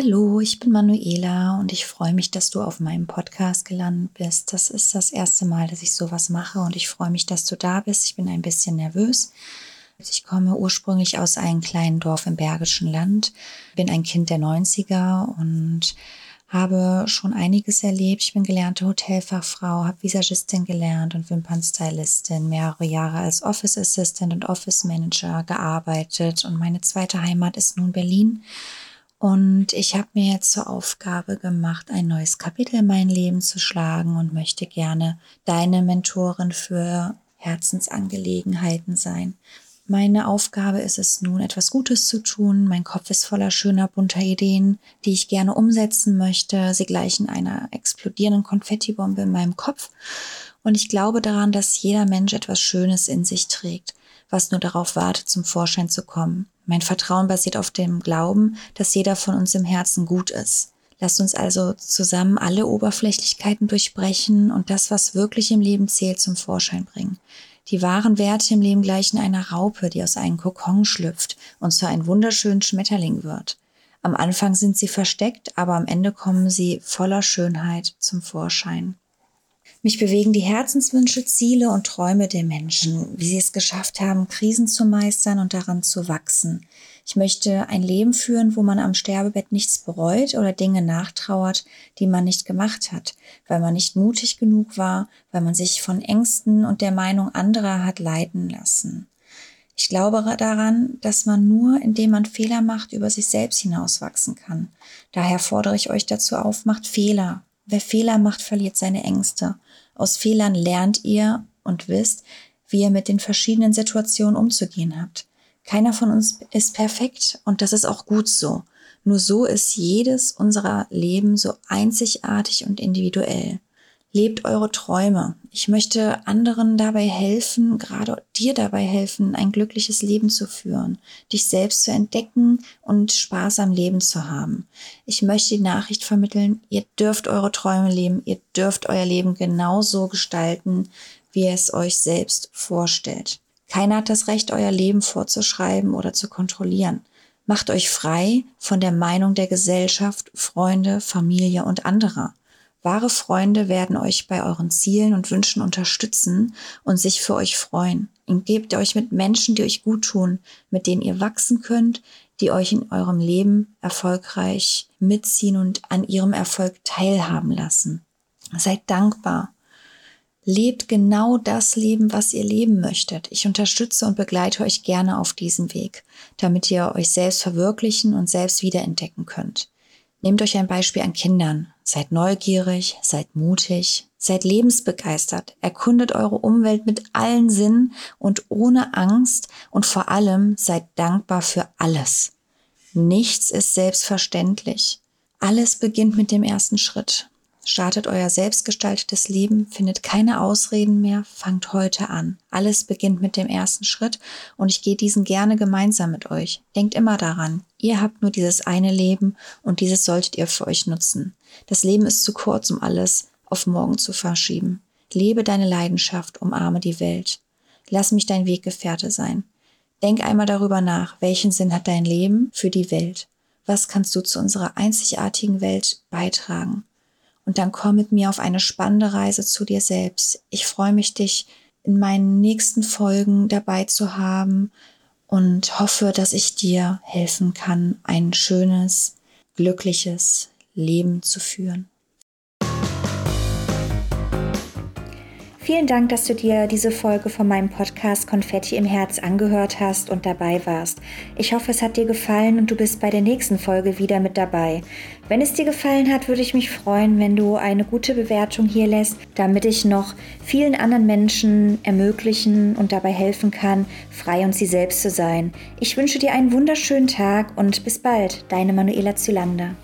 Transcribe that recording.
Hallo, ich bin Manuela und ich freue mich, dass du auf meinem Podcast gelandet bist. Das ist das erste Mal, dass ich sowas mache und ich freue mich, dass du da bist. Ich bin ein bisschen nervös. Ich komme ursprünglich aus einem kleinen Dorf im Bergischen Land, bin ein Kind der 90er und habe schon einiges erlebt. Ich bin gelernte Hotelfachfrau, habe Visagistin gelernt und Wimpernstylistin, mehrere Jahre als Office Assistant und Office Manager gearbeitet und meine zweite Heimat ist nun Berlin. Und ich habe mir jetzt zur Aufgabe gemacht, ein neues Kapitel in mein Leben zu schlagen und möchte gerne deine Mentorin für Herzensangelegenheiten sein. Meine Aufgabe ist es nun, etwas Gutes zu tun. Mein Kopf ist voller schöner, bunter Ideen, die ich gerne umsetzen möchte. Sie gleichen einer explodierenden Konfettibombe in meinem Kopf. Und ich glaube daran, dass jeder Mensch etwas Schönes in sich trägt, was nur darauf wartet, zum Vorschein zu kommen. Mein Vertrauen basiert auf dem Glauben, dass jeder von uns im Herzen gut ist. Lasst uns also zusammen alle Oberflächlichkeiten durchbrechen und das, was wirklich im Leben zählt, zum Vorschein bringen. Die wahren Werte im Leben gleichen einer Raupe, die aus einem Kokon schlüpft und zu einem wunderschönen Schmetterling wird. Am Anfang sind sie versteckt, aber am Ende kommen sie voller Schönheit zum Vorschein. Mich bewegen die Herzenswünsche, Ziele und Träume der Menschen, wie sie es geschafft haben, Krisen zu meistern und daran zu wachsen. Ich möchte ein Leben führen, wo man am Sterbebett nichts bereut oder Dinge nachtrauert, die man nicht gemacht hat, weil man nicht mutig genug war, weil man sich von Ängsten und der Meinung anderer hat leiten lassen. Ich glaube daran, dass man nur, indem man Fehler macht, über sich selbst hinauswachsen kann. Daher fordere ich euch dazu auf, macht Fehler. Wer Fehler macht, verliert seine Ängste. Aus Fehlern lernt ihr und wisst, wie ihr mit den verschiedenen Situationen umzugehen habt. Keiner von uns ist perfekt und das ist auch gut so. Nur so ist jedes unserer Leben so einzigartig und individuell. Lebt eure Träume. Ich möchte anderen dabei helfen, gerade dir dabei helfen, ein glückliches Leben zu führen, dich selbst zu entdecken und Spaß am Leben zu haben. Ich möchte die Nachricht vermitteln, ihr dürft eure Träume leben, ihr dürft euer Leben genauso gestalten, wie ihr es euch selbst vorstellt. Keiner hat das Recht, euer Leben vorzuschreiben oder zu kontrollieren. Macht euch frei von der Meinung der Gesellschaft, Freunde, Familie und anderer. Wahre Freunde werden euch bei euren Zielen und Wünschen unterstützen und sich für euch freuen. Umgebt euch mit Menschen, die euch gut tun, mit denen ihr wachsen könnt, die euch in eurem Leben erfolgreich mitziehen und an ihrem Erfolg teilhaben lassen. Seid dankbar. Lebt genau das Leben, was ihr leben möchtet. Ich unterstütze und begleite euch gerne auf diesem Weg, damit ihr euch selbst verwirklichen und selbst wiederentdecken könnt. Nehmt euch ein Beispiel an Kindern. Seid neugierig, seid mutig, seid lebensbegeistert, erkundet eure Umwelt mit allen Sinnen und ohne Angst und vor allem seid dankbar für alles. Nichts ist selbstverständlich. Alles beginnt mit dem ersten Schritt. Startet euer selbstgestaltetes Leben, findet keine Ausreden mehr, fangt heute an. Alles beginnt mit dem ersten Schritt und ich gehe diesen gerne gemeinsam mit euch. Denkt immer daran, ihr habt nur dieses eine Leben und dieses solltet ihr für euch nutzen. Das Leben ist zu kurz, um alles auf morgen zu verschieben. Lebe deine Leidenschaft, umarme die Welt. Lass mich dein Weggefährte sein. Denk einmal darüber nach, welchen Sinn hat dein Leben für die Welt? Was kannst du zu unserer einzigartigen Welt beitragen? Und dann komm mit mir auf eine spannende Reise zu dir selbst. Ich freue mich, dich in meinen nächsten Folgen dabei zu haben und hoffe, dass ich dir helfen kann, ein schönes, glückliches Leben zu führen. Vielen Dank, dass du dir diese Folge von meinem Podcast Konfetti im Herz angehört hast und dabei warst. Ich hoffe, es hat dir gefallen und du bist bei der nächsten Folge wieder mit dabei. Wenn es dir gefallen hat, würde ich mich freuen, wenn du eine gute Bewertung hier lässt, damit ich noch vielen anderen Menschen ermöglichen und dabei helfen kann, frei und sie selbst zu sein. Ich wünsche dir einen wunderschönen Tag und bis bald, deine Manuela Zylander.